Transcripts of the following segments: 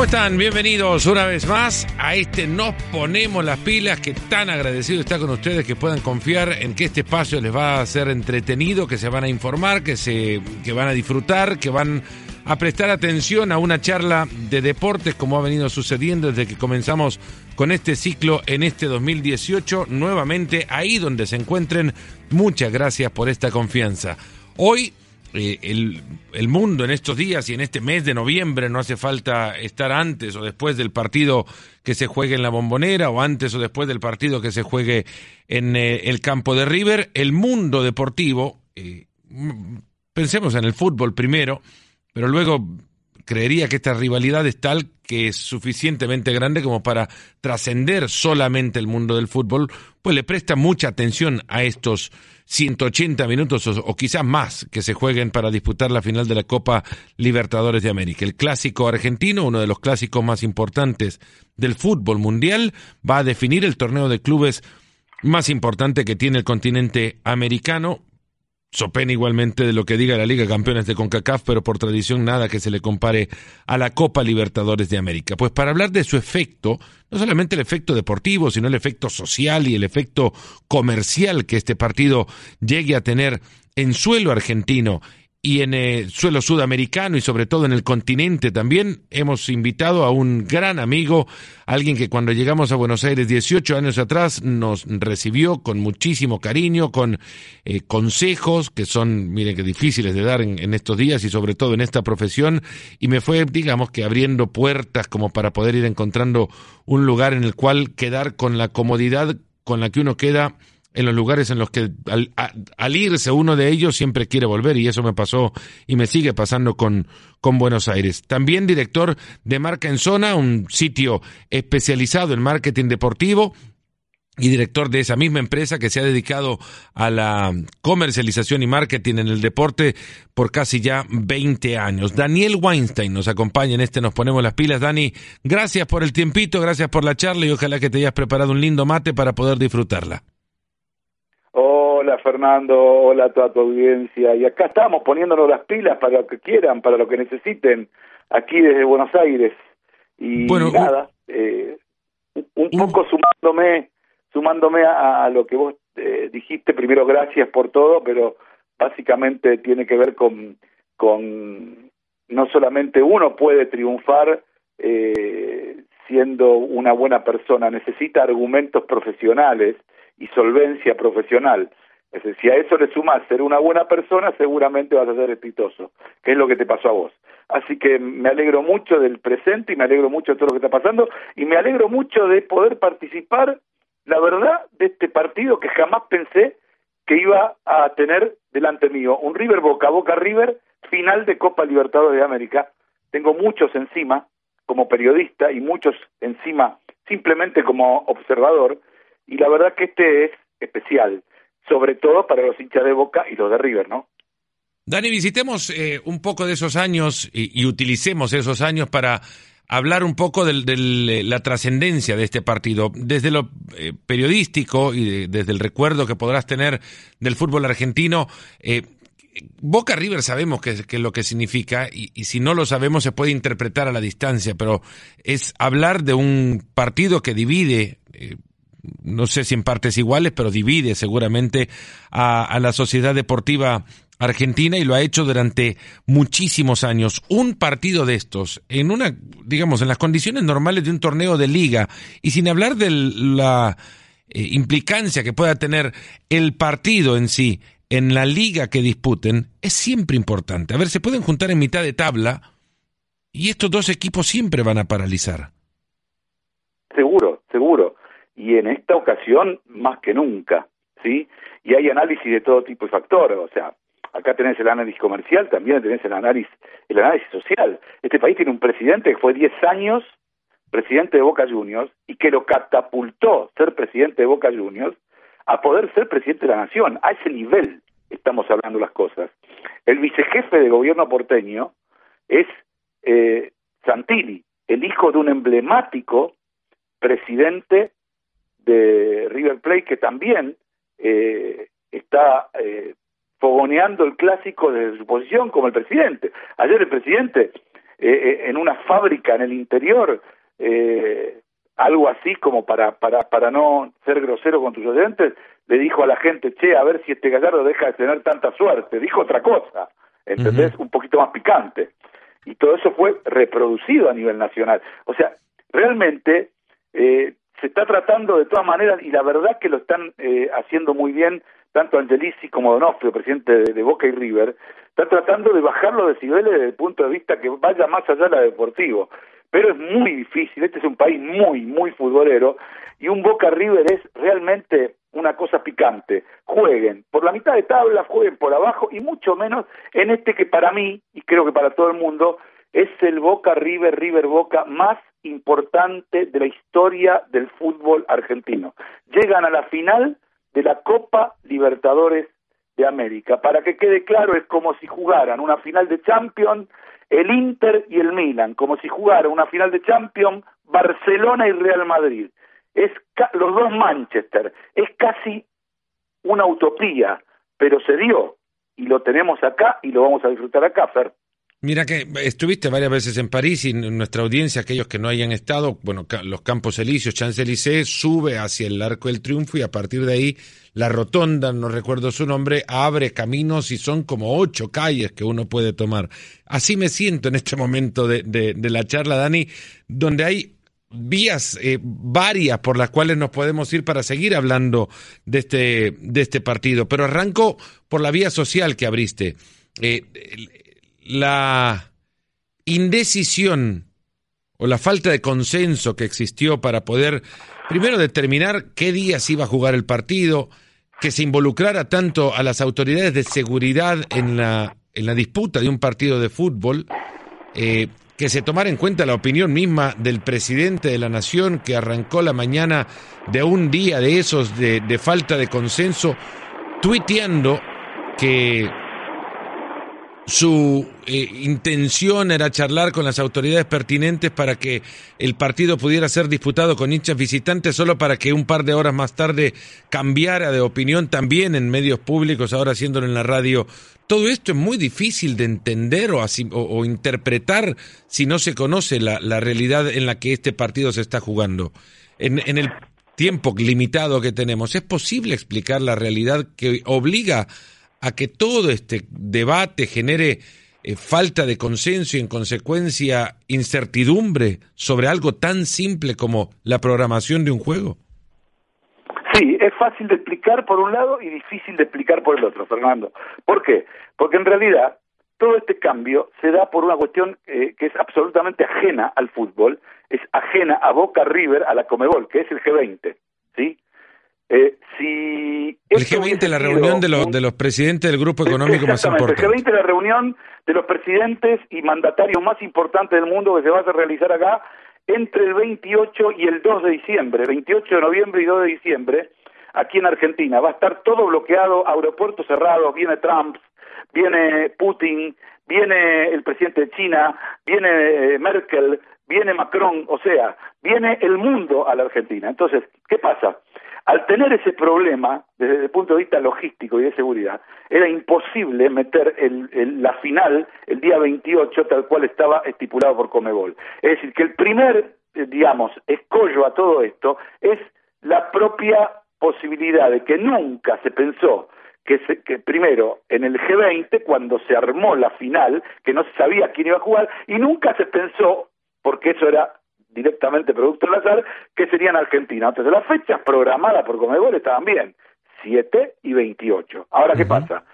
¿Cómo están? Bienvenidos una vez más a este Nos Ponemos las Pilas, que tan agradecido está con ustedes que puedan confiar en que este espacio les va a ser entretenido, que se van a informar, que, se, que van a disfrutar, que van a prestar atención a una charla de deportes como ha venido sucediendo desde que comenzamos con este ciclo en este 2018, nuevamente ahí donde se encuentren. Muchas gracias por esta confianza. Hoy eh, el, el, mundo en estos días y en este mes de noviembre no hace falta estar antes o después del partido que se juegue en la bombonera o antes o después del partido que se juegue en eh, el campo de River. El mundo deportivo, eh, pensemos en el fútbol primero, pero luego creería que esta rivalidad es tal que es suficientemente grande como para trascender solamente el mundo del fútbol, pues le presta mucha atención a estos 180 minutos o, quizás más que se jueguen para disputar la final de la Copa Libertadores de América. El clásico argentino, uno de los clásicos más importantes del fútbol mundial, va a definir el torneo de clubes más importante que tiene el continente americano, Sopena igualmente de lo que diga la Liga Campeones de CONCACAF, pero por tradición nada que se le compare a la Copa Libertadores de América. Pues para hablar de su efecto, no solamente el efecto deportivo, sino el efecto social y el efecto comercial que este partido llegue a tener en suelo argentino y en el suelo sudamericano y sobre todo en el continente también hemos invitado a un gran amigo, alguien que cuando llegamos a Buenos Aires 18 años atrás nos recibió con muchísimo cariño, con eh, consejos que son, miren que difíciles de dar en, en, estos días y sobre todo en esta profesión. Y me fue, digamos que abriendo puertas como para poder ir encontrando un lugar en el cual quedar con la comodidad con la que uno queda en los lugares en los que al, irse uno de ellos siempre quiere volver y eso me pasó y me sigue pasando con, con Buenos Aires. También director de Marca en Zona, un sitio especializado en marketing deportivo y director de esa misma empresa que se ha dedicado a la comercialización y marketing en el deporte por casi ya 20 años. Daniel Weinstein nos acompaña en este Nos Ponemos las Pilas. Dani, gracias por el tiempito, gracias por la charla y ojalá que te hayas preparado un lindo mate para poder disfrutarla. Hola Fernando, hola a toda tu audiencia. Y acá estamos poniéndonos las pilas para lo que quieran, para lo que necesiten, aquí desde Buenos Aires. Y nada, eh, un poco sumándome, sumándome a, lo que vos eh, dijiste, primero gracias por todo, pero básicamente tiene que ver con, con no solamente uno puede triunfar eh, siendo una buena persona, necesita argumentos profesionales y solvencia profesional. Es decir, si a eso le sumas ser una buena persona, seguramente vas a ser exitoso, que es lo que te pasó a vos. Así que me alegro mucho del presente y me alegro mucho de todo lo que está pasando y me alegro mucho de poder participar, la verdad, de este partido que jamás pensé que iba a tener delante mío. Un River Boca, Boca River, final de Copa Libertadores de América. Tengo muchos encima como periodista y muchos encima simplemente como observador y la verdad que este es especial, sobre todo para los hinchas de Boca y los de River, ¿no? Dani, visitemos eh, un poco de esos años y, utilicemos esos años para hablar un poco de, la trascendencia de este partido, desde lo eh, periodístico y desde el recuerdo que podrás tener del fútbol argentino. Eh, Boca River sabemos qué es lo que significa y, si no lo sabemos se puede interpretar a la distancia, pero es hablar de un partido que divide no sé si en partes iguales, pero divide seguramente a, la sociedad deportiva argentina y lo ha hecho durante muchísimos años. Un partido de estos, en una, digamos, en las condiciones normales de un torneo de liga, y sin hablar de la eh, implicancia que pueda tener el partido en sí en la liga que disputen, es siempre importante. A ver, se pueden juntar en mitad de tabla y estos dos equipos siempre van a paralizar. Seguro, seguro y en esta ocasión más que nunca, ¿sí? Y hay análisis de todo tipo de factores, o sea, acá tenés el análisis comercial, también tenés el análisis, el análisis social. Este país tiene un presidente que fue 10 años presidente de Boca Juniors y que lo catapultó ser presidente de Boca Juniors a poder ser presidente de la nación. A ese nivel estamos hablando las cosas. El vicejefe de gobierno porteño es eh, Santini, el hijo de un emblemático presidente de River Plate que también eh, está eh, fogoneando el clásico desde su posición como el presidente. Ayer el presidente en una fábrica en el interior, algo así como para, para, para no ser grosero con tus oyentes, le dijo a la gente, che, a ver si este Gallardo deja de tener tanta suerte. Dijo otra cosa, ¿entendés? Un poquito más picante. Y todo eso fue reproducido a nivel nacional. O sea, realmente eh, se está tratando de todas maneras, y la verdad que lo están eh, haciendo muy bien, tanto Angelici como Donofrio, presidente de, Boca y River, está tratando de bajar los decibeles desde el punto de vista que vaya más allá de la deportivo. Pero es muy difícil, este es un país muy, muy futbolero, y un Boca River es realmente una cosa picante. Jueguen por la mitad de tabla, jueguen por abajo y mucho menos en este que para mí, y creo que para todo el mundo, es el Boca River, River Boca más importante de la historia del fútbol argentino. Llegan a la final de la Copa Libertadores de América. Para que quede claro, es como si jugaran una final de Champions el Inter y el Milan, como si jugaran una final de Champions Barcelona y Real Madrid es los dos Manchester, es casi una utopía, pero se dio y lo tenemos acá y lo vamos a disfrutar acá, Fer. Mira que estuviste varias veces en París y nuestra audiencia, aquellos que no hayan estado, bueno, los Campos Elíseos, Champs-Élysées, sube hacia el Arco del Triunfo y a partir de ahí la rotonda, no recuerdo su nombre, abre caminos y son como ocho calles que uno puede tomar. Así me siento en este momento de, de la charla, Dani, donde hay vías eh, varias por las cuales nos podemos ir para seguir hablando de este, de este partido, pero arranco por la vía social que abriste. Eh, la indecisión o la falta de consenso que existió para poder primero determinar qué días iba a jugar el partido, que se involucrara tanto a las autoridades de seguridad en la, en la disputa de un partido de fútbol, eh, que se tomara en cuenta la opinión misma del presidente de la nación que arrancó la mañana de un día de esos de, falta de consenso, tuiteando que su eh, intención era charlar con las autoridades pertinentes para que el partido pudiera ser disputado con hinchas visitantes, solo para que un par de horas más tarde cambiara de opinión también en medios públicos, ahora haciéndolo en la radio. Todo esto es muy difícil de entender o, o, interpretar si no se conoce la, realidad en la que este partido se está jugando. En, en el tiempo limitado que tenemos, ¿es posible explicar la realidad que obliga a que todo este debate genere eh, falta de consenso y en consecuencia incertidumbre sobre algo tan simple como la programación de un juego? Sí, es fácil de explicar por un lado y difícil de explicar por el otro, Fernando. ¿Por qué? Porque en realidad todo este cambio se da por una cuestión eh, que es absolutamente ajena al fútbol, es ajena a Boca River, a la Comebol, que es el G20, ¿sí? Eh, si el G20, la reunión de los, de los presidentes del grupo económico más importante. El G20 es la reunión de los presidentes y mandatarios más importantes del mundo que se va a realizar acá entre el 28 y el 2 de diciembre, 28 de noviembre y 2 de diciembre, aquí en Argentina. Va a estar todo bloqueado, aeropuertos cerrados, viene Trump, viene Putin, viene el presidente de China, viene eh, Merkel, viene Macron, o sea, viene el mundo a la Argentina. Entonces, ¿qué pasa? Al tener ese problema, desde el punto de vista logístico y de seguridad, era imposible meter la final el día 28 tal cual estaba estipulado por Comebol. Es decir, que el primer, eh, digamos, escollo a todo esto es la propia posibilidad de que nunca se pensó que, que, primero en el G20 cuando se armó la final que no se sabía quién iba a jugar y nunca se pensó porque eso era directamente producto del azar, que serían Argentina. Entonces las fechas programadas por Comebol estaban bien, 7 y 28. Ahora, ¿qué pasa?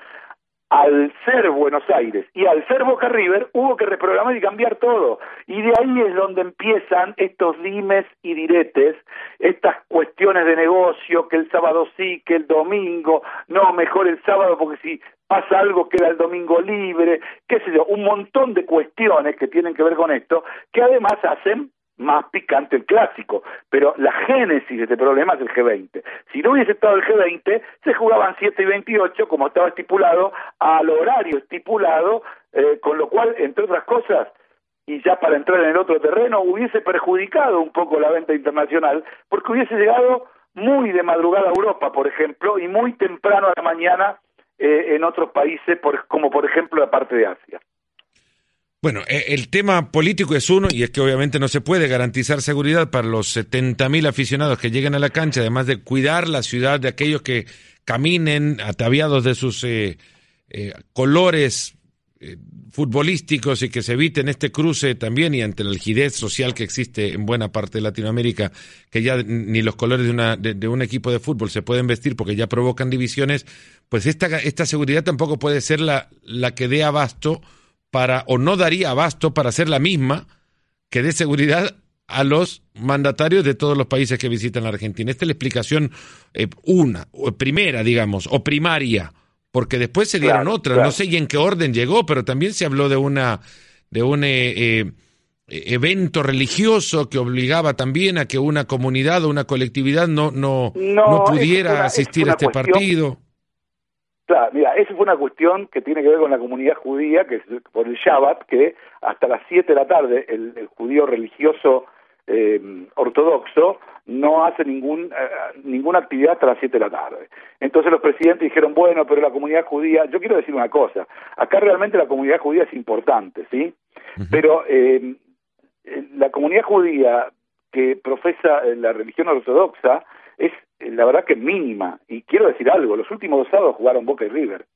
Al ser Buenos Aires y al ser Boca River, hubo que reprogramar y cambiar todo. Y de ahí es donde empiezan estos dimes y diretes, estas cuestiones de negocio, que el sábado sí, que el domingo, no, mejor el sábado porque si pasa algo queda el domingo libre, qué sé yo, un montón de cuestiones que tienen que ver con esto, que además hacen más picante el clásico, pero la génesis de este problema es el G20. Si no hubiese estado el G20, se jugaban 7 y 28, como estaba estipulado, al horario estipulado, eh, con lo cual, entre otras cosas, y ya para entrar en el otro terreno, hubiese perjudicado un poco la venta internacional, porque hubiese llegado muy de madrugada a Europa, por ejemplo, y muy temprano a la mañana eh, en otros países, como por ejemplo la parte de Asia. Bueno, eh, el tema político es uno, y es que obviamente no se puede garantizar seguridad para los 70.000 aficionados que lleguen a la cancha, además de cuidar la ciudad de aquellos que caminen ataviados de sus eh, eh, colores futbolísticos y que se eviten este cruce también y ante la algidez social que existe en buena parte de Latinoamérica, que ya ni los colores de, una, de, un equipo de fútbol se pueden vestir porque ya provocan divisiones, pues esta, esta seguridad tampoco puede ser la, la que dé abasto para, o no daría abasto para ser la misma que dé seguridad a los mandatarios de todos los países que visitan la Argentina. Esta es la explicación eh, una, o primera, digamos, o primaria, porque después se dieron otras, no sé en qué orden llegó, pero también se habló de una de un eh, eh, evento religioso que obligaba también a que una comunidad o una colectividad no no, no, pudiera asistir a este partido. Claro, mira, esa fue una cuestión que tiene que ver con la comunidad judía, que es por el Shabbat, que hasta las 7 de la tarde el, judío religioso eh, ortodoxo no hace ningún, eh, ninguna actividad hasta las 7 de la tarde. Entonces los presidentes dijeron, bueno, pero la comunidad judía, yo quiero decir una cosa, acá realmente la comunidad judía es importante, ¿sí? Pero eh, la comunidad judía que profesa la religión ortodoxa es eh, la verdad que mínima. Y quiero decir algo, los últimos dos sábados jugaron Boca y River,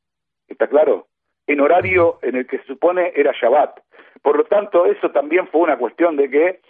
¿está claro? En horario en el que se supone era Shabbat. Por lo tanto, eso también fue una cuestión de que,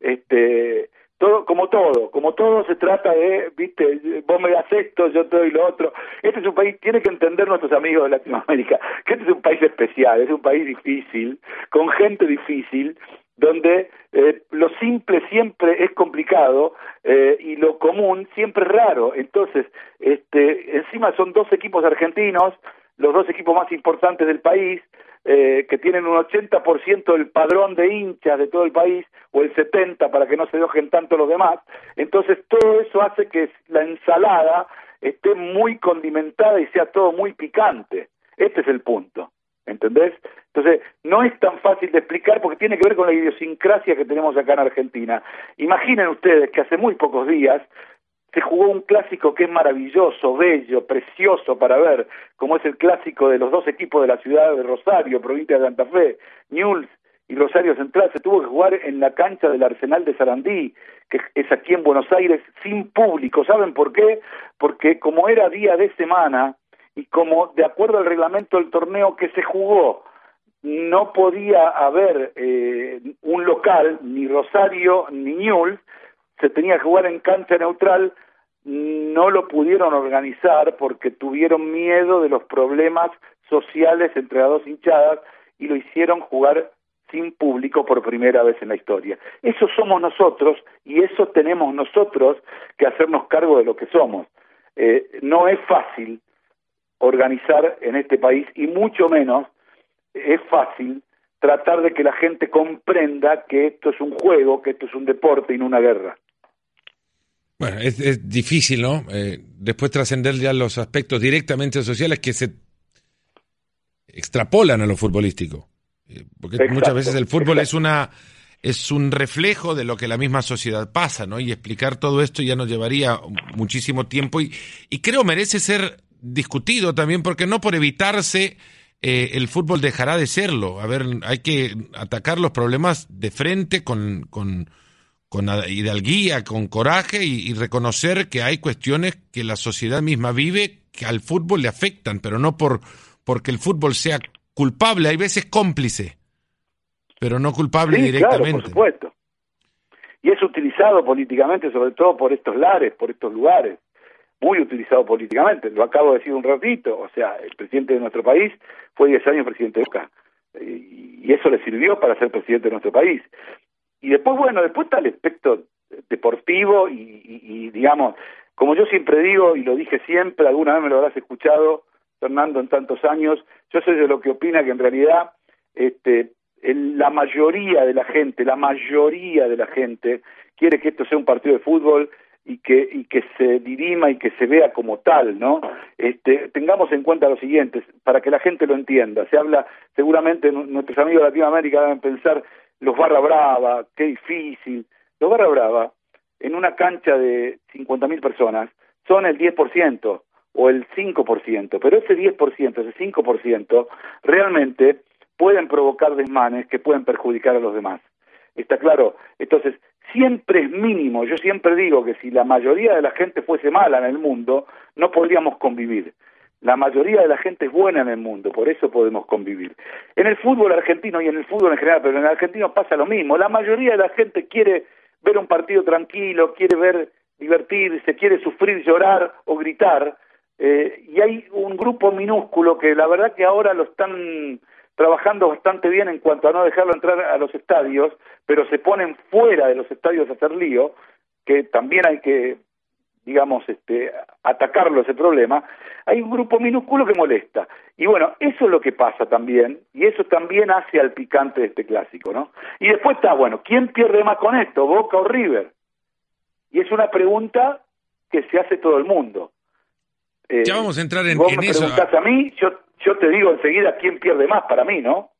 este, todo, como todo, como todo se trata de, viste, vos me das esto, yo te doy lo otro. Este es un país, tiene que entender nuestros amigos de Latinoamérica, que este es un país especial, es un país difícil, con gente difícil, donde eh, lo simple siempre es complicado eh, y lo común siempre es raro. Entonces, este, encima son dos equipos argentinos, los dos equipos más importantes del país, eh, que tienen un 80% del padrón de hinchas de todo el país, o el 70% para que no se enojen tanto los demás. Entonces, todo eso hace que la ensalada esté muy condimentada y sea todo muy picante. Este es el punto. ¿Entendés? Entonces, no es tan fácil de explicar porque tiene que ver con la idiosincrasia que tenemos acá en Argentina. Imaginen ustedes que hace muy pocos días se jugó un clásico que es maravilloso, bello, precioso para ver, como es el clásico de los dos equipos de la ciudad de Rosario, provincia de Santa Fe, Newell's y Rosario Central, se tuvo que jugar en la cancha del Arsenal de Sarandí, que es aquí en Buenos Aires, sin público. ¿Saben por qué? Porque como era día de semana, y como de acuerdo al reglamento del torneo que se jugó no podía haber eh, un local, ni Rosario ni Newell, se tenía que jugar en cancha neutral, no lo pudieron organizar porque tuvieron miedo de los problemas sociales entre las dos hinchadas y lo hicieron jugar sin público por primera vez en la historia. Eso somos nosotros y eso tenemos nosotros que hacernos cargo de lo que somos. Eh, no es fácil organizar en este país y mucho menos es fácil tratar de que la gente comprenda que esto es un juego, que esto es un deporte y no una guerra. Bueno, es, difícil, ¿no? Eh, después trascender ya los aspectos directamente sociales que se extrapolan a lo futbolístico. Eh, porque muchas veces el fútbol es una es un reflejo de lo que la misma sociedad pasa, ¿no? Y explicar todo esto ya nos llevaría muchísimo tiempo y, y creo merece ser discutido también porque no por evitarse eh, el fútbol dejará de serlo. A ver, hay que atacar los problemas de frente con, con, con hidalguía, con coraje y, reconocer que hay cuestiones que la sociedad misma vive que al fútbol le afectan, pero no por porque el fútbol sea culpable, hay veces cómplice, pero no culpable directamente. por supuesto. Y es utilizado políticamente, sobre todo por estos lares, por estos lugares muy utilizado políticamente, lo acabo de decir un ratito, o sea, el presidente de nuestro país fue 10 años presidente de Boca, y eso le sirvió para ser presidente de nuestro país. Y después, bueno, después está el aspecto deportivo y, digamos, como yo siempre digo y lo dije siempre, alguna vez me lo habrás escuchado, Fernando, en tantos años, yo soy de lo que opina que en realidad este, la mayoría de la gente, la mayoría de la gente quiere que esto sea un partido de fútbol y que y que se dirima y que se vea como tal, ¿no? Este, tengamos en cuenta lo siguiente, para que la gente lo entienda. Se habla, seguramente nuestros amigos de Latinoamérica deben pensar los barra brava, qué difícil. Los barra brava en una cancha de 50.000 personas son el 10% o el 5%, pero ese 10%, ese 5% realmente pueden provocar desmanes que pueden perjudicar a los demás. ¿Está claro? Entonces, siempre es mínimo. Yo siempre digo que si la mayoría de la gente fuese mala en el mundo, no podríamos convivir. La mayoría de la gente es buena en el mundo, por eso podemos convivir. En el fútbol argentino y en el fútbol en general, pero en el argentino pasa lo mismo. La mayoría de la gente quiere ver un partido tranquilo, quiere ver divertirse, quiere sufrir, llorar o gritar. Eh, y hay un grupo minúsculo que la verdad que ahora lo están trabajando bastante bien en cuanto a no dejarlo entrar a los estadios, pero se ponen fuera de los estadios a hacer lío, que también hay que, digamos, este, atacarlo ese problema, hay un grupo minúsculo que molesta. Y bueno, eso es lo que pasa también, y eso también hace al picante de este clásico, ¿no? Y después está, bueno, ¿quién pierde más con esto, Boca o River? Y es una pregunta que se hace todo el mundo. Eh, ya vamos a entrar en, vos en me eso. a mí, yo yo te digo enseguida quién pierde más para mí, ¿no?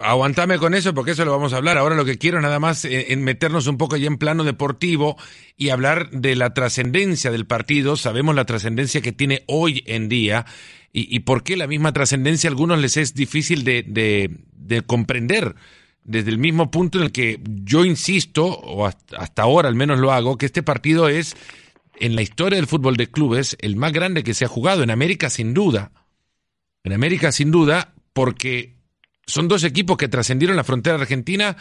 Aguantame con eso porque eso lo vamos a hablar. Ahora lo que quiero nada más eh, en meternos un poco ya en plano deportivo y hablar de la trascendencia del partido. Sabemos la trascendencia que tiene hoy en día y, por qué la misma trascendencia a algunos les es difícil de, de, comprender desde el mismo punto en el que yo insisto, o hasta ahora al menos lo hago, que este partido es en la historia del fútbol de clubes el más grande que se ha jugado en América sin duda en América, sin duda, porque son dos equipos que trascendieron la frontera argentina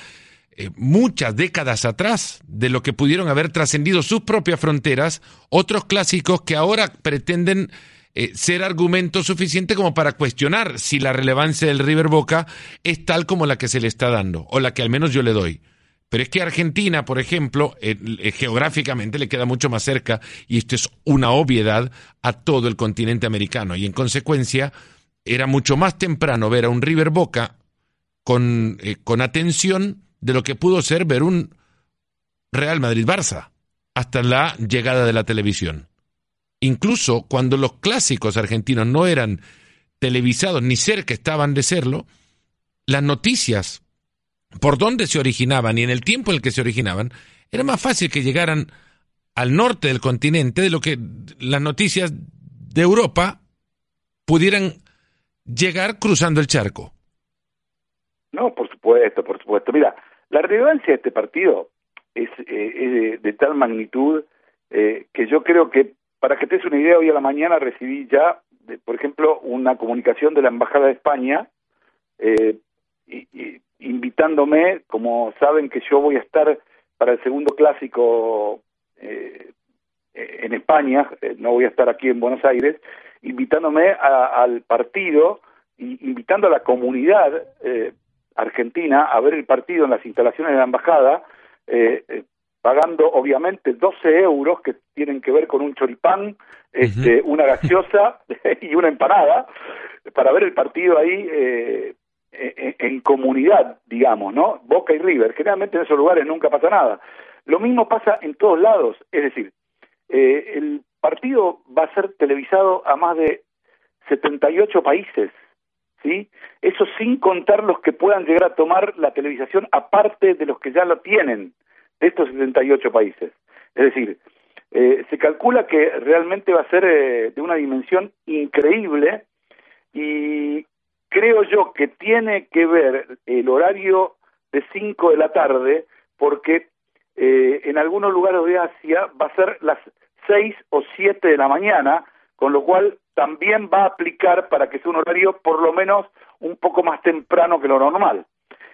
eh, muchas décadas atrás de lo que pudieron haber trascendido sus propias fronteras, otros clásicos que ahora pretenden eh, ser argumento suficiente como para cuestionar si la relevancia del River Boca es tal como la que se le está dando, o la que al menos yo le doy. Pero es que Argentina, por ejemplo, eh, geográficamente le queda mucho más cerca, y esto es una obviedad, a todo el continente americano, y en consecuencia, era mucho más temprano ver a un River Boca con, eh, con atención de lo que pudo ser ver un Real Madrid-Barça hasta la llegada de la televisión. Incluso cuando los clásicos argentinos no eran televisados ni cerca estaban de serlo, las noticias por dónde se originaban y en el tiempo en el que se originaban, era más fácil que llegaran al norte del continente de lo que las noticias de Europa pudieran llegar cruzando el charco. No, por supuesto, por supuesto. Mira, la relevancia de este partido es, eh, de, tal magnitud eh, que yo creo que, para que te des una idea, hoy a la mañana recibí ya, por ejemplo, una comunicación de la Embajada de España eh, invitándome, como saben que yo voy a estar para el segundo clásico en España, no voy a estar aquí en Buenos Aires, invitándome al partido y invitando a la comunidad eh, argentina a ver el partido en las instalaciones de la embajada, eh, eh, pagando obviamente 12 euros que tienen que ver con un choripán, este, una gaseosa y una empanada, para ver el partido ahí en, en, comunidad, digamos, ¿no? Boca y River. Generalmente en esos lugares nunca pasa nada. Lo mismo pasa en todos lados, es decir, el partido va a ser televisado a más de 78 países, ¿sí? Eso sin contar los que puedan llegar a tomar la televisación aparte de los que ya lo tienen, de estos 78 países. Es decir, eh, se calcula que realmente va a ser eh, de una dimensión increíble y creo yo que tiene que ver el horario de 5 de la tarde porque eh, en algunos lugares de Asia va a ser las seis o siete de la mañana, con lo cual también va a aplicar para que sea un horario por lo menos un poco más temprano que lo normal.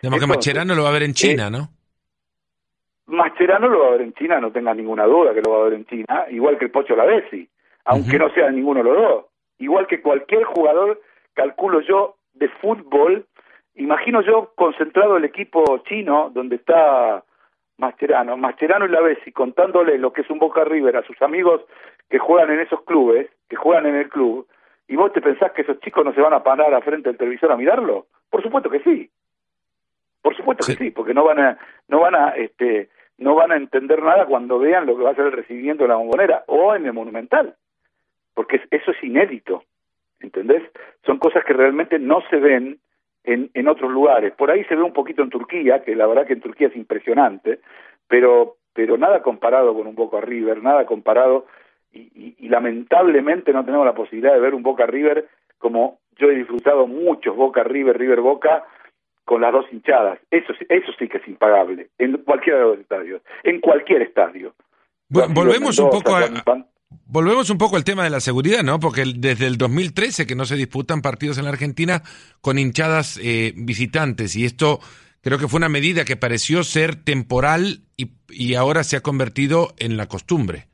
Digamos que Macherano lo va a ver en China, eh, ¿no? Mascherano lo va a ver en China, no tenga ninguna duda que lo va a ver en China, igual que el Pocho Lavesi, aunque no sea ninguno de los dos. Igual que cualquier jugador, calculo yo, de fútbol, imagino yo concentrado el equipo chino, donde está Mascherano, Mascherano y la Bessi contándole lo que es un Boca River a sus amigos que juegan en esos clubes, que juegan en el club, y vos te pensás que esos chicos no se van a parar a frente del televisor a mirarlo? Por supuesto que sí. Por supuesto que sí, porque no van a no van a este no van a entender nada cuando vean lo que va a ser el recibimiento de la bombonera o en el Monumental. Porque eso es inédito. ¿Entendés? Son cosas que realmente no se ven en, en otros lugares. Por ahí se ve un poquito en Turquía, que la verdad que en Turquía es impresionante, pero, pero nada comparado con un Boca River, nada comparado, y, y, lamentablemente no tenemos la posibilidad de ver un Boca River como yo he disfrutado muchos Boca River, River Boca, con las dos hinchadas. Eso, eso sí que es impagable, en cualquiera de los estadios, en cualquier estadio. volvemos un poco a, Volvemos un poco al tema de la seguridad, ¿no? Porque desde el 2013 que no se disputan partidos en la Argentina con hinchadas eh, visitantes y esto creo que fue una medida que pareció ser temporal y, y ahora se ha convertido en la costumbre.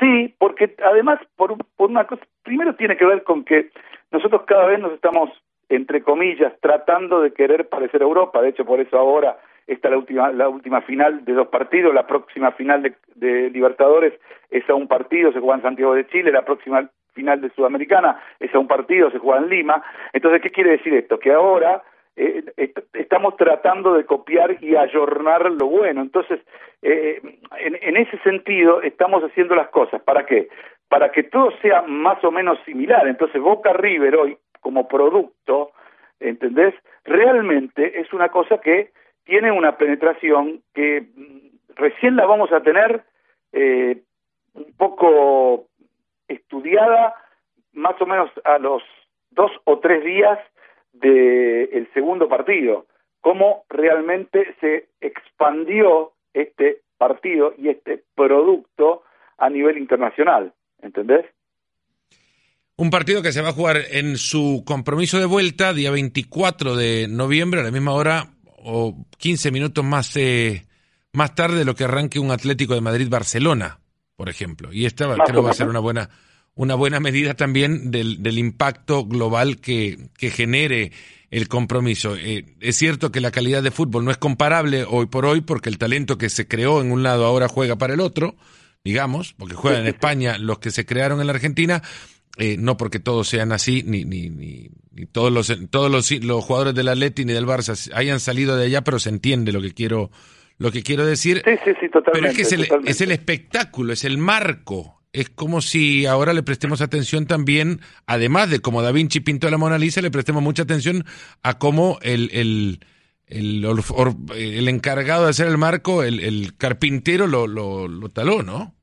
Sí, porque además, por, por una cosa, primero tiene que ver con que nosotros cada vez nos estamos, entre comillas, tratando de querer parecer Europa. De hecho, por eso ahora está la última, la última final de dos partidos, la próxima final de, de Libertadores es a un partido, se juega en Santiago de Chile, la próxima final de Sudamericana es a un partido, se juega en Lima. Entonces, ¿qué quiere decir esto? Que ahora eh, estamos tratando de copiar y ayornar lo bueno. Entonces, eh, en, en, ese sentido, estamos haciendo las cosas. ¿Para qué? Para que todo sea más o menos similar. Entonces, Boca River hoy, como producto, ¿entendés? Realmente es una cosa que tiene una penetración que mm, recién la vamos a tener eh, un poco estudiada más o menos a los dos o tres días del segundo partido, cómo realmente se expandió este partido y este producto a nivel internacional, ¿entendés? Un partido que se va a jugar en su compromiso de vuelta, día 24 de noviembre, a la misma hora o 15 minutos más, eh, más tarde de lo que arranque un Atlético de Madrid-Barcelona, por ejemplo. Y esta creo va a ser una buena, una buena medida también del, del impacto global que, que genere el compromiso. Eh, es cierto que la calidad de fútbol no es comparable hoy por hoy porque el talento que se creó en un lado ahora juega para el otro, digamos, porque juegan en España los que se crearon en la Argentina, eh, no porque todos sean así, ni, ni, ni, todos los todos los, los jugadores del Atleti ni del Barça hayan salido de allá, pero se entiende lo que quiero lo que quiero decir. Sí, sí, sí, totalmente. Pero es que es el, es el espectáculo, es el marco. Es como si ahora le prestemos atención también, además de cómo Da Vinci pintó la Mona Lisa, le prestemos mucha atención a cómo el, el, el, el encargado de hacer el marco, el, el carpintero lo, lo, lo taló, ¿no?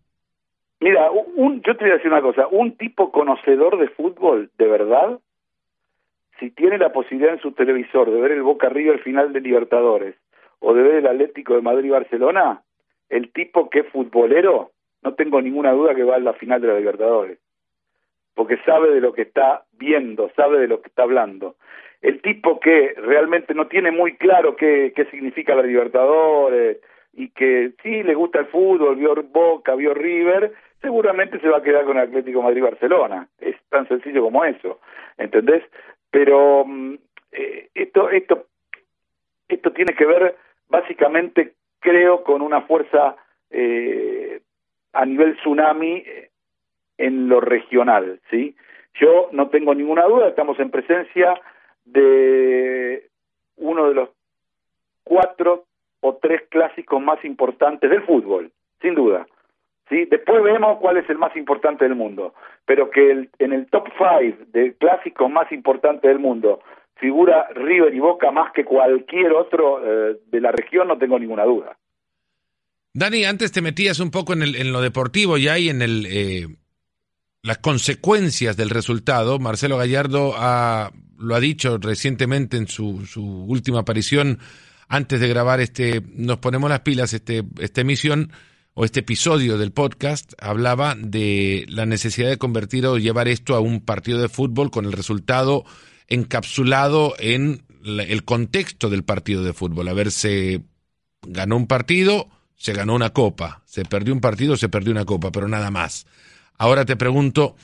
Mira, un, yo te voy a decir una cosa, un tipo conocedor de fútbol, de verdad, si tiene la posibilidad en su televisor de ver el Boca River final de Libertadores o de ver el Atlético de Madrid-Barcelona, el tipo que es futbolero, no tengo ninguna duda que va a la final de la Libertadores, porque sabe de lo que está viendo, sabe de lo que está hablando. El tipo que realmente no tiene muy claro qué, qué significa la Libertadores y que sí le gusta el fútbol, vio Boca, vio River, seguramente se va a quedar con el Atlético Madrid-Barcelona. Es tan sencillo como eso, ¿entendés? Pero mm, eh, esto, esto, esto tiene que ver básicamente, creo, con una fuerza eh, a nivel tsunami eh, en lo regional, ¿sí? Yo no tengo ninguna duda, estamos en presencia de uno de los cuatro o tres clásicos más importantes del fútbol, sin duda. ¿sí? Después vemos cuál es el más importante del mundo, pero que el, en el top five de clásicos más importantes del mundo figura River y Boca más que cualquier otro eh, de la región, no tengo ninguna duda. Dani, antes te metías un poco en, el, en lo deportivo y ahí en el, eh, las consecuencias del resultado. Marcelo Gallardo ha, lo ha dicho recientemente en su última aparición antes de grabar este Nos ponemos las pilas, este, esta emisión o este episodio del podcast hablaba de la necesidad de convertir o llevar esto a un partido de fútbol con el resultado encapsulado en el contexto del partido de fútbol. A ver, se ganó un partido, se ganó una copa. Se perdió un partido, se perdió una copa, pero nada más. Ahora te pregunto,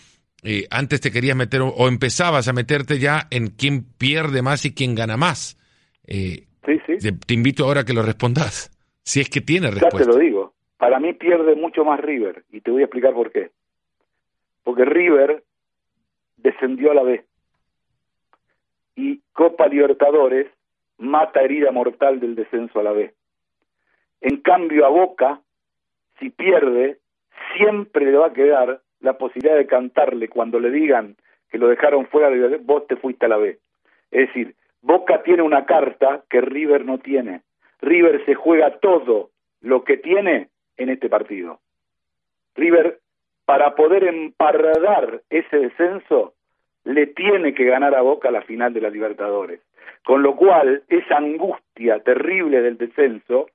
eh, antes te querías meter o empezabas a meterte ya en quién pierde más y quién gana más. Eh, sí, sí. Te, invito ahora a que lo respondas, si es que tiene respuesta. Ya te lo digo. Para mí pierde mucho más River y te voy a explicar por qué. Porque River descendió a la B y Copa Libertadores mata herida mortal del descenso a la B. En cambio a Boca, si pierde, siempre le va a quedar la posibilidad de cantarle cuando le digan que lo dejaron fuera de vos te fuiste a la B. Es decir, Boca tiene una carta que River no tiene. River se juega todo lo que tiene en este partido. River, para poder empardar ese descenso, le tiene que ganar a Boca la final de la Libertadores. Con lo cual, esa angustia terrible del descenso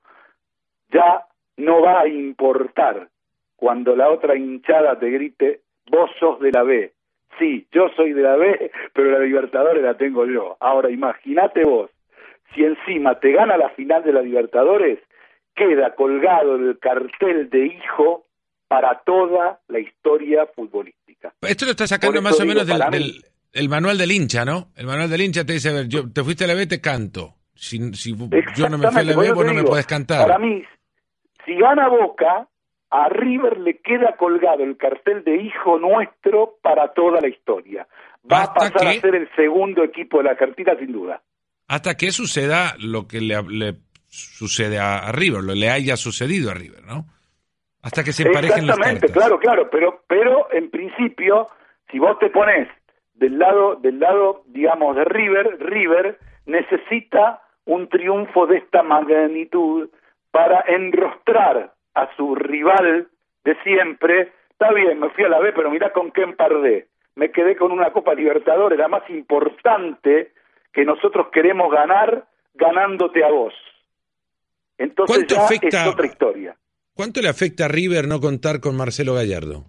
ya no va a importar cuando la otra hinchada te grite, vos sos de la B. Sí, yo soy de la B, pero la Libertadores la tengo yo. Ahora, imagínate vos, si encima te gana la final de la Libertadores, queda colgado el cartel de hijo para toda la historia futbolística. Esto lo está sacando más o menos del, el manual del hincha, ¿no? El manual del hincha te dice, a ver, yo te fuiste a la B, te canto. Si, yo no me fui a la B, vos no me puedes cantar. Para mí, si gana Boca, a River le queda colgado el cartel de hijo nuestro para toda la historia. Va a pasar a ser el segundo equipo de la cartita sin duda. Hasta que suceda lo que le, sucede a, River, lo le haya sucedido a River, ¿no? Hasta que se emparejen las cartas. claro, claro, pero, pero en principio, si vos te pones del lado, del lado, digamos, de River, River necesita un triunfo de esta magnitud para enrostrar a su rival de siempre. Está bien, me fui a la B, pero mira con qué empardé. Me quedé con una Copa Libertadores, la más importante que nosotros queremos ganar ganándote a vos. Entonces ya es otra historia. ¿Cuánto le afecta a River no contar con Marcelo Gallardo?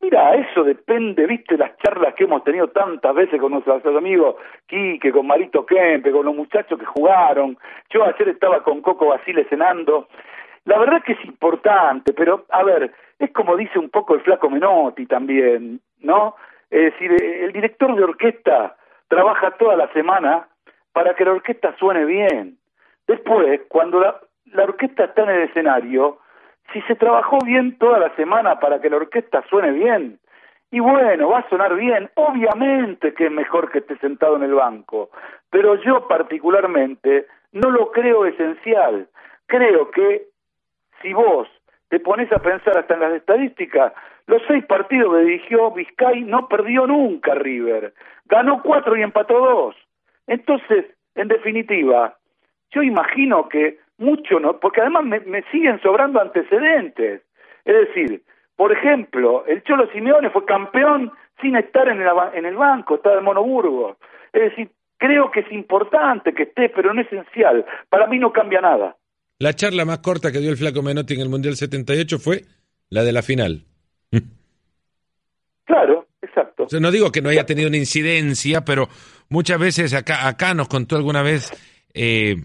Mira, eso depende, viste, las charlas que hemos tenido tantas veces con nuestros amigos Quique, con Marito Kempe, con los muchachos que jugaron. Yo ayer estaba con Coco Basile cenando. La verdad que es importante, pero a ver, es como dice un poco el flaco Menotti también, ¿no? Es decir, el director de orquesta trabaja toda la semana para que la orquesta suene bien. Después, cuando la, la orquesta está en el escenario, si se trabajó bien toda la semana para que la orquesta suene bien, y bueno, va a sonar bien, obviamente que es mejor que esté sentado en el banco, pero yo particularmente no lo creo esencial. Creo que si vos te pones a pensar hasta en las estadísticas, los seis partidos que dirigió Vizcay no perdió nunca River, ganó cuatro y empató dos. Entonces, en definitiva, yo imagino que mucho no, porque además me, siguen sobrando antecedentes. Es decir, por ejemplo, el Cholo Simeone fue campeón sin estar en el, en el banco, estaba en Monoburgo. Es decir, creo que es importante que esté, pero no esencial. Para mí no cambia nada. La charla más corta que dio el Flaco Menotti en el Mundial 78 fue la de la final. Claro, exacto. no digo que no haya tenido una incidencia, pero muchas veces acá, acá nos contó alguna vez eh,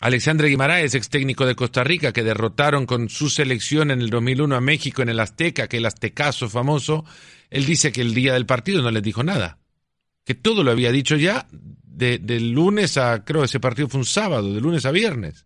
Alexandre Guimaraes, ex técnico de Costa Rica, que derrotaron con su selección en el 2001 a México en el Azteca, que el aztecaso famoso, él dice que el día del partido no les dijo nada, que todo lo había dicho ya de, lunes a, creo ese partido fue un sábado, de lunes a viernes.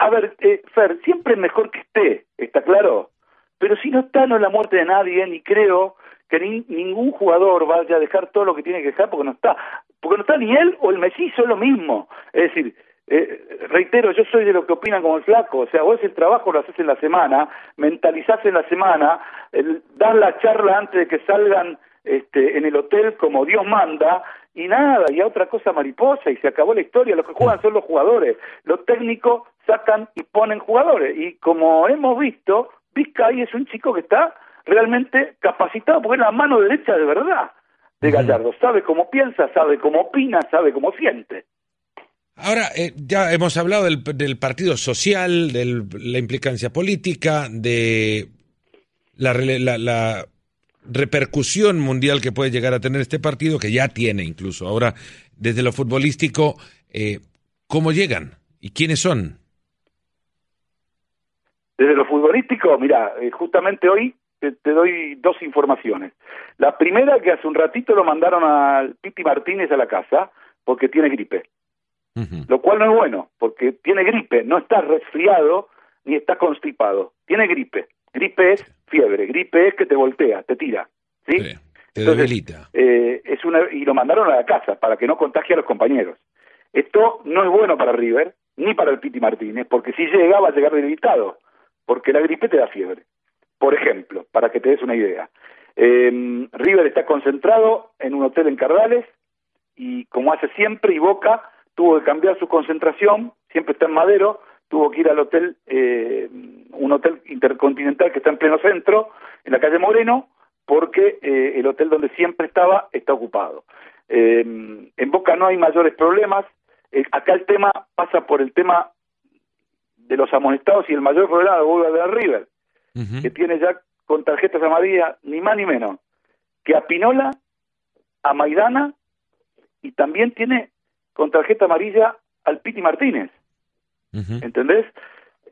A ver, eh, Fer, siempre es mejor que esté, ¿está claro? Pero si no está, no es la muerte de nadie, ni creo que ningún jugador vaya a dejar todo lo que tiene que dejar porque no está, porque no está ni él o el Mellizo, es lo mismo. Es decir, eh, reitero, yo soy de lo que opinan como el flaco, o sea, vos el trabajo lo haces en la semana, mentalizás en la semana, el, das la charla antes de que salgan este, en el hotel como Dios manda, y nada, y a otra cosa mariposa, y se acabó la historia, los que juegan son los jugadores, los técnicos sacan y ponen jugadores, y como hemos visto, Vizcay es un chico que está realmente capacitado, porque es la mano derecha de verdad de Gallardo, sabe cómo piensa, sabe cómo opina, sabe cómo siente. Ahora, eh, ya hemos hablado del, partido social, de la implicancia política, de la, repercusión mundial que puede llegar a tener este partido, que ya tiene incluso. Ahora, desde lo futbolístico, eh, ¿cómo llegan y quiénes son? Desde lo futbolístico, mira, eh, justamente hoy te, doy dos informaciones. La primera, que hace un ratito lo mandaron al Piti Martínez a la casa porque tiene gripe lo cual no es bueno, porque tiene gripe, no está resfriado ni está constipado, tiene gripe. Gripe es fiebre, gripe es que te voltea, te tira, ¿sí? te debilita. Eh, es una, y lo mandaron a la casa para que no contagie a los compañeros. Esto no es bueno para River, ni para el Piti Martínez, porque si llega va a llegar debilitado, porque la gripe te da fiebre. Por ejemplo, para que te des una idea. Eh, River está concentrado en un hotel en Cardales y como hace siempre, y Boca tuvo que cambiar su concentración, siempre está en Madero, tuvo que ir al hotel, eh, un hotel intercontinental que está en pleno centro, en la calle Moreno, porque eh, el hotel donde siempre estaba está ocupado. Eh, en Boca no hay mayores problemas, acá el tema pasa por el tema de los amonestados y el mayor problema de la River, que tiene ya con tarjetas amarillas ni más ni menos que a Pinola, a Maidana y también tiene con tarjeta amarilla al Piti Martínez. ¿Entendés?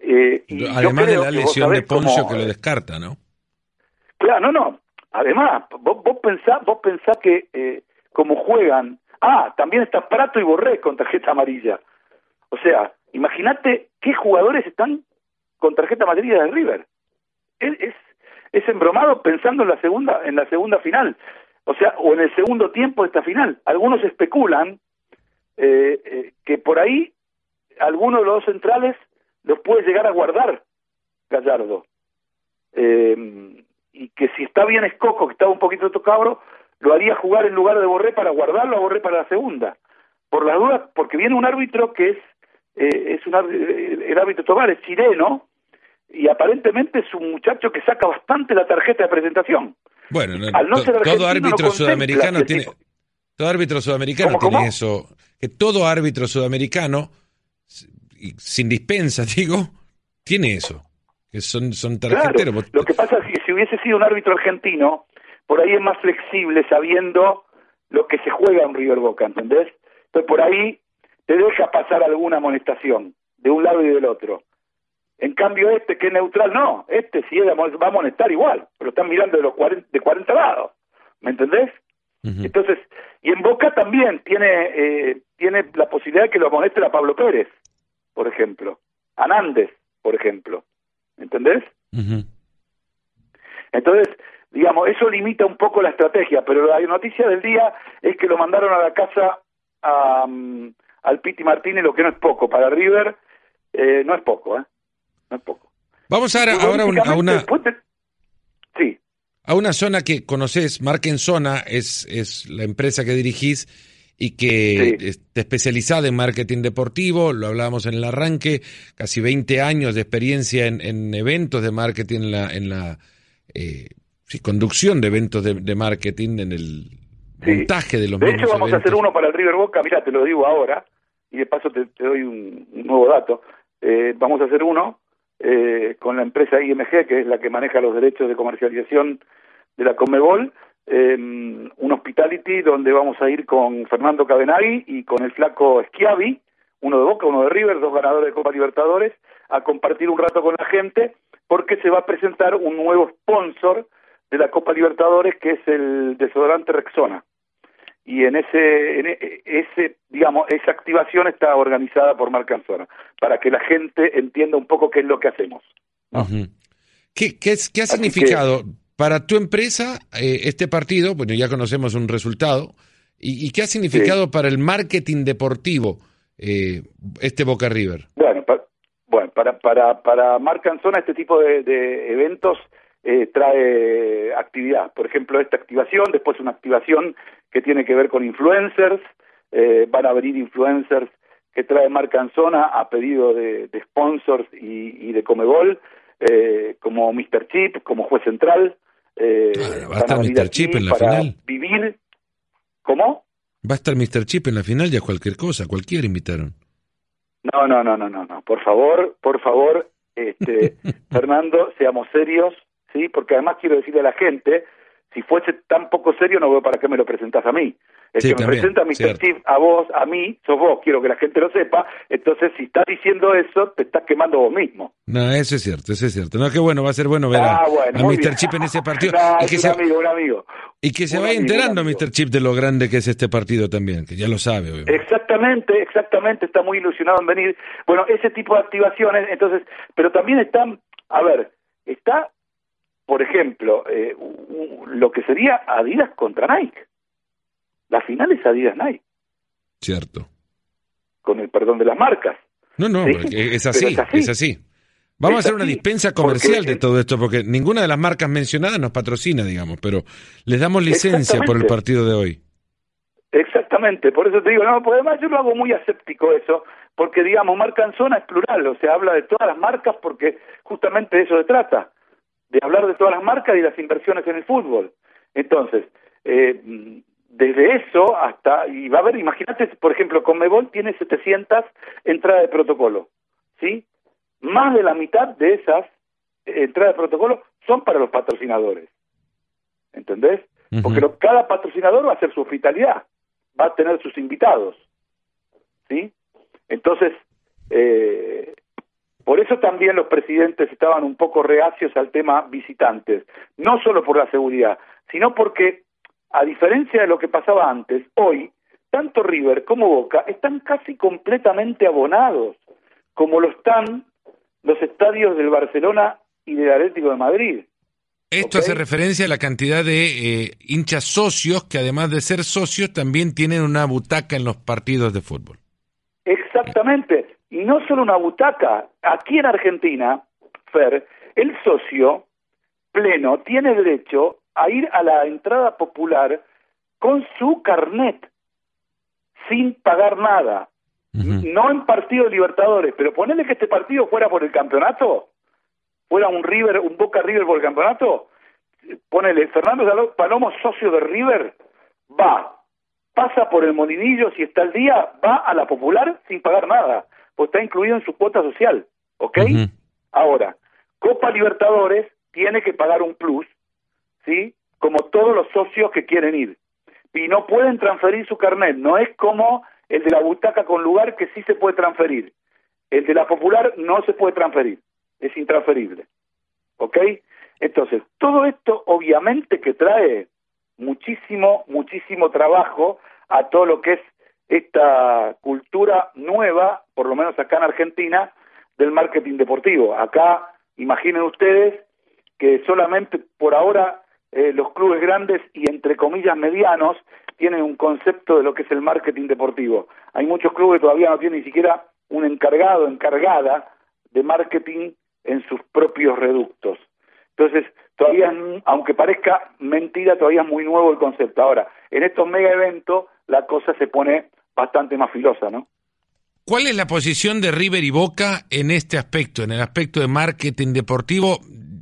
Eh, Además de la lesión de Poncio que lo descarta, ¿no? Claro, no, no. Además, vos, vos pensás, vos pensás que eh, como juegan, ah, también está Prato y Borré con tarjeta amarilla. O sea, imagínate qué jugadores están con tarjeta amarilla de River. Es, es, es embromado pensando en la segunda, en la segunda final. O sea, o en el segundo tiempo de esta final. Algunos especulan eh, eh, que por ahí algunos de los dos centrales los puede llegar a guardar Gallardo. Eh, y que si está bien Escoco, que estaba un poquito tocabro, lo haría jugar en lugar de Borré para guardarlo a Borré para la segunda. Por las dudas, porque viene un árbitro que es, eh, es un el árbitro Tobar, es chileno, y aparentemente es un muchacho que saca bastante la tarjeta de presentación. Bueno, todo árbitro sudamericano tiene... Todo árbitro sudamericano tiene eso, que todo árbitro sudamericano, sin dispensa, digo, tiene eso, que son, son tarjeteros. lo que pasa es que si hubiese sido un árbitro argentino, por ahí es más flexible sabiendo lo que se juega en River Boca, ¿entendés? Entonces por ahí te deja pasar alguna amonestación de un lado y del otro. En cambio este que es neutral, no, este sí va a amonestar igual, pero están mirando de los 40, de 40 lados, ¿me entendés? Entonces, y en Boca también tiene eh, tiene la posibilidad de que lo amoneste a Pablo Pérez, por ejemplo, a Nández, por ejemplo, ¿entendés? Entonces, digamos, eso limita un poco la estrategia, pero la noticia del día es que lo mandaron a la casa a, mm, al Piti Martínez, lo que no es poco. Para River, eh, no es poco, ¿eh? No es poco. Vamos ahora, ahora a una... Sí. A una zona que conoces, Marquen Zona, es, es la empresa que dirigís y que está especializada en marketing deportivo, lo hablábamos en el arranque, casi 20 años de experiencia en, en eventos de marketing en la, en la eh, sí, conducción de eventos de, marketing, en el montaje de los De hecho, vamos a hacer uno para el River Boca, mira, te lo digo ahora, y de paso te, doy un, nuevo dato. Eh, vamos a hacer uno eh, con la empresa IMG, que es la que maneja los derechos de comercialización de la Comebol, eh, un hospitality donde vamos a ir con Fernando Cabenagui y con el flaco Schiavi, uno de Boca, uno de River, dos ganadores de Copa Libertadores, a compartir un rato con la gente, porque se va a presentar un nuevo sponsor de la Copa Libertadores, que es el desodorante Rexona. Y en ese, en e, ese, digamos, esa activación está organizada por Marcanzona, para que la gente entienda un poco qué es lo que hacemos. ¿Qué, qué, ha significado para tu empresa eh, este partido? Bueno, ya conocemos un resultado. ¿Y, qué ha significado para el marketing deportivo eh, este Boca River? Bueno, bueno para, para, para Marcanzona este tipo de, de eventos eh, trae actividad. Por ejemplo, esta activación, después una activación que tiene que ver con influencers, eh, van a abrir influencers que trae Marca Anzona a pedido de, sponsors y, de Comebol, eh, como Mr. Chip, como juez central. Eh, va a estar Mr. Chip en la final. Vivir. ¿Cómo? Va a estar Mr. Chip en la final, ya cualquier cosa, cualquiera invitaron. No, no, no, no, no, no. Por favor, por favor, este, Fernando, seamos serios. ¿sí? Porque además quiero decirle a la gente, si fuese tan poco serio, no veo para qué me lo presentas a mí. El que me presenta a Mr. Chief, a vos, a mí, sos vos, quiero que la gente lo sepa. Entonces, si estás diciendo eso, te estás quemando vos mismo. No, eso es cierto, eso es cierto. No, qué bueno, va a ser bueno ver a, ah, Mr. Chip en ese partido. y que se, amigo, un amigo. Y que se vaya enterando Mr. Chip de lo grande que es este partido también, que ya lo sabe. Obviamente. Exactamente, exactamente, está muy ilusionado en venir. Bueno, ese tipo de activaciones, entonces, pero también están, a ver, está por ejemplo, eh, lo que sería Adidas contra Nike. La final es Adidas-Nike. Cierto. Con el perdón de las marcas. No, no, es, así, es, así, Vamos a hacer una dispensa comercial de todo esto, porque ninguna de las marcas mencionadas nos patrocina, digamos, pero les damos licencia por el partido de hoy. Exactamente, por eso te digo, no, pues además yo lo hago muy aséptico eso, porque digamos, marca en zona es plural, o sea, habla de todas las marcas porque justamente de eso se trata de hablar de todas las marcas y las inversiones en el fútbol. Entonces, eh, desde eso hasta, y va a haber, imagínate, por ejemplo, Conmebol tiene 700 entradas de protocolo, ¿sí? Más de la mitad de esas entradas de protocolo son para los patrocinadores, ¿entendés? Porque cada patrocinador va a hacer su hospitalidad, va a tener sus invitados, ¿sí? Entonces, eh, por eso también los presidentes estaban un poco reacios al tema visitantes, no solo por la seguridad, sino porque, a diferencia de lo que pasaba antes, hoy, tanto River como Boca están casi completamente abonados, como lo están los estadios del Barcelona y del Atlético de Madrid. Esto hace referencia a la cantidad de eh, hinchas socios que además de ser socios también tienen una butaca en los partidos de fútbol. Exactamente. Y no solo una butaca. Aquí en Argentina, Fer, el socio pleno tiene derecho a ir a la entrada popular con su carnet, sin pagar nada. No en partido de Libertadores, pero ponerle que este partido fuera por el campeonato, fuera un River, un Boca River por el campeonato, ponele, Fernando Palomo, socio de River, va, pasa por el Molinillo, si está el día, va a la popular sin pagar nada, pues está incluido en su cuota social, ¿ok? Ahora, Copa Libertadores tiene que pagar un plus, ¿sí? Como todos los socios que quieren ir. Y no pueden transferir su carnet, no es como el de la butaca con lugar que sí se puede transferir. El de la popular no se puede transferir es intransferible. ¿Ok? Entonces, todo esto obviamente que trae muchísimo, muchísimo trabajo a todo lo que es esta cultura nueva, por lo menos acá en Argentina, del marketing deportivo. Acá, imaginen ustedes que solamente por ahora eh, los clubes grandes y entre comillas medianos tienen un concepto de lo que es el marketing deportivo. Hay muchos clubes que todavía no tienen ni siquiera un encargado, encargada de marketing en sus propios reductos. Entonces, todavía, aunque parezca mentira, todavía es muy nuevo el concepto. Ahora, en estos mega eventos, la cosa se pone bastante más filosa, ¿no? ¿Cuál es la posición de River y Boca en este aspecto, en el aspecto de marketing deportivo?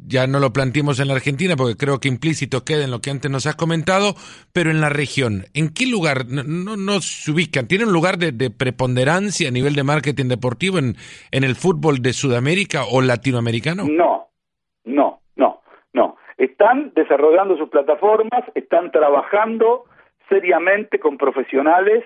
Ya no lo planteemos en la Argentina porque creo que implícito queda en lo que antes nos has comentado, pero en la región, ¿en qué lugar no, no, se ubican? ¿Tienen un lugar de, preponderancia a nivel de marketing deportivo en, en el fútbol de Sudamérica o latinoamericano? No, no, no, no. Están desarrollando sus plataformas, están trabajando seriamente con profesionales,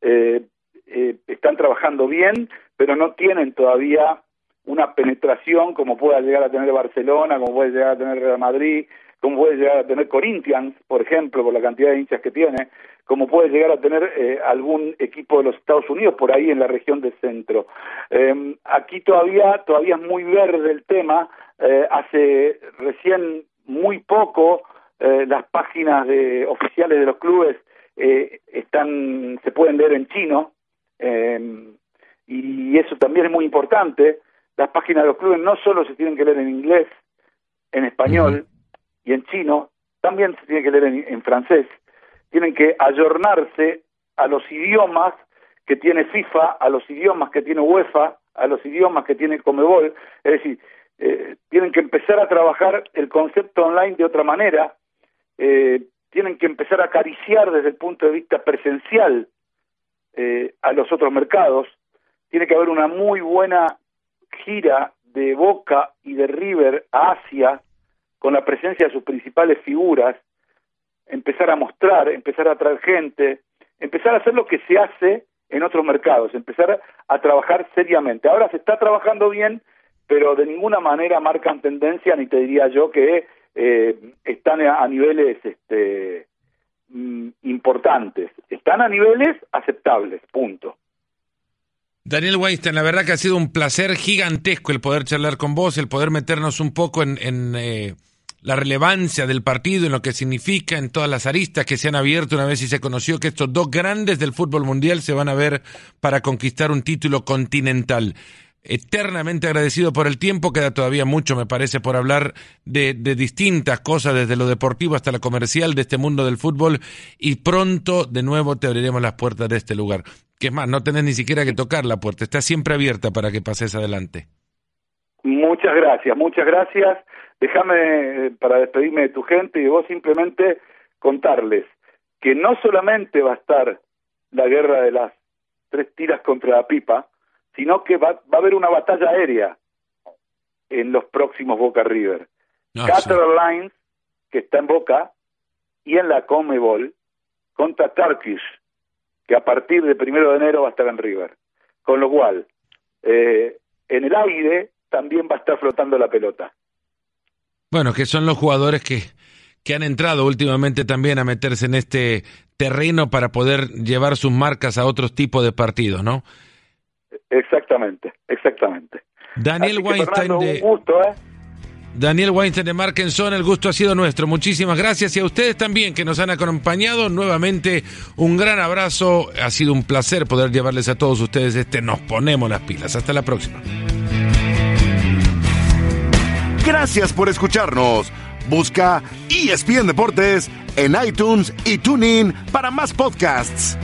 eh, eh, están trabajando bien, pero no tienen todavía una penetración como pueda llegar a tener Barcelona, como puede llegar a tener Real Madrid, como puede llegar a tener Corinthians, por ejemplo, por la cantidad de hinchas que tiene, como puede llegar a tener eh, algún equipo de los Estados Unidos por ahí en la región del centro. Em, aquí todavía todavía es muy verde el tema. Eh, hace recién muy poco eh, las páginas de oficiales de los clubes están se pueden leer en chino em, y eso también es muy importante las páginas de los clubes no solo se tienen que leer en inglés, en español y en chino, también se tienen que leer en, francés. Tienen que ayornarse a los idiomas que tiene FIFA, a los idiomas que tiene UEFA, a los idiomas que tiene Comebol. Es decir, eh, tienen que empezar a trabajar el concepto online de otra manera, eh, tienen que empezar a acariciar desde el punto de vista presencial eh, a los otros mercados, tiene que haber una muy buena gira de Boca y de River a Asia, con la presencia de sus principales figuras, empezar a mostrar, empezar a traer gente, empezar a hacer lo que se hace en otros mercados, empezar a trabajar seriamente. Ahora se está trabajando bien, pero de ninguna manera marcan tendencia, ni te diría yo que eh, están a, niveles este, mm, importantes. Están a niveles aceptables, punto. Daniel Weinstein, la verdad que ha sido un placer gigantesco el poder charlar con vos, el poder meternos un poco en, eh, la relevancia del partido, en lo que significa, en todas las aristas que se han abierto una vez y se conoció que estos dos grandes del fútbol mundial se van a ver para conquistar un título continental eternamente agradecido por el tiempo. Queda todavía mucho, me parece, por hablar de, distintas cosas, desde lo deportivo hasta lo comercial de este mundo del fútbol. Y pronto, de nuevo, te abriremos las puertas de este lugar. Que es más, no tenés ni siquiera que tocar la puerta, está siempre abierta para que pases adelante. Muchas gracias, muchas gracias. Déjame, eh, para despedirme de tu gente y vos simplemente contarles que no solamente va a estar la guerra de las tres tiras contra la pipa, sino que va, va a haber una batalla aérea en los próximos Boca River. No, Qatar Airlines, que está en Boca, y en la Comebol, contra Turkish, que a partir del primero de enero va a estar en River. Con lo cual, eh, en el aire también va a estar flotando la pelota. Bueno, que son los jugadores que, que han entrado últimamente también a meterse en este terreno para poder llevar sus marcas a otros tipos de partidos, ¿no? Exactamente, exactamente. Daniel Weinstein de... gusto, ¿eh? Daniel Weinstein de Markenson, el gusto ha sido nuestro. Muchísimas gracias y a ustedes también que nos han acompañado. Nuevamente, un gran abrazo. Ha sido un placer poder llevarles a todos ustedes este Nos Ponemos las Pilas. Hasta la próxima. Gracias por escucharnos. Busca ESPN Deportes en iTunes y TuneIn para más podcasts.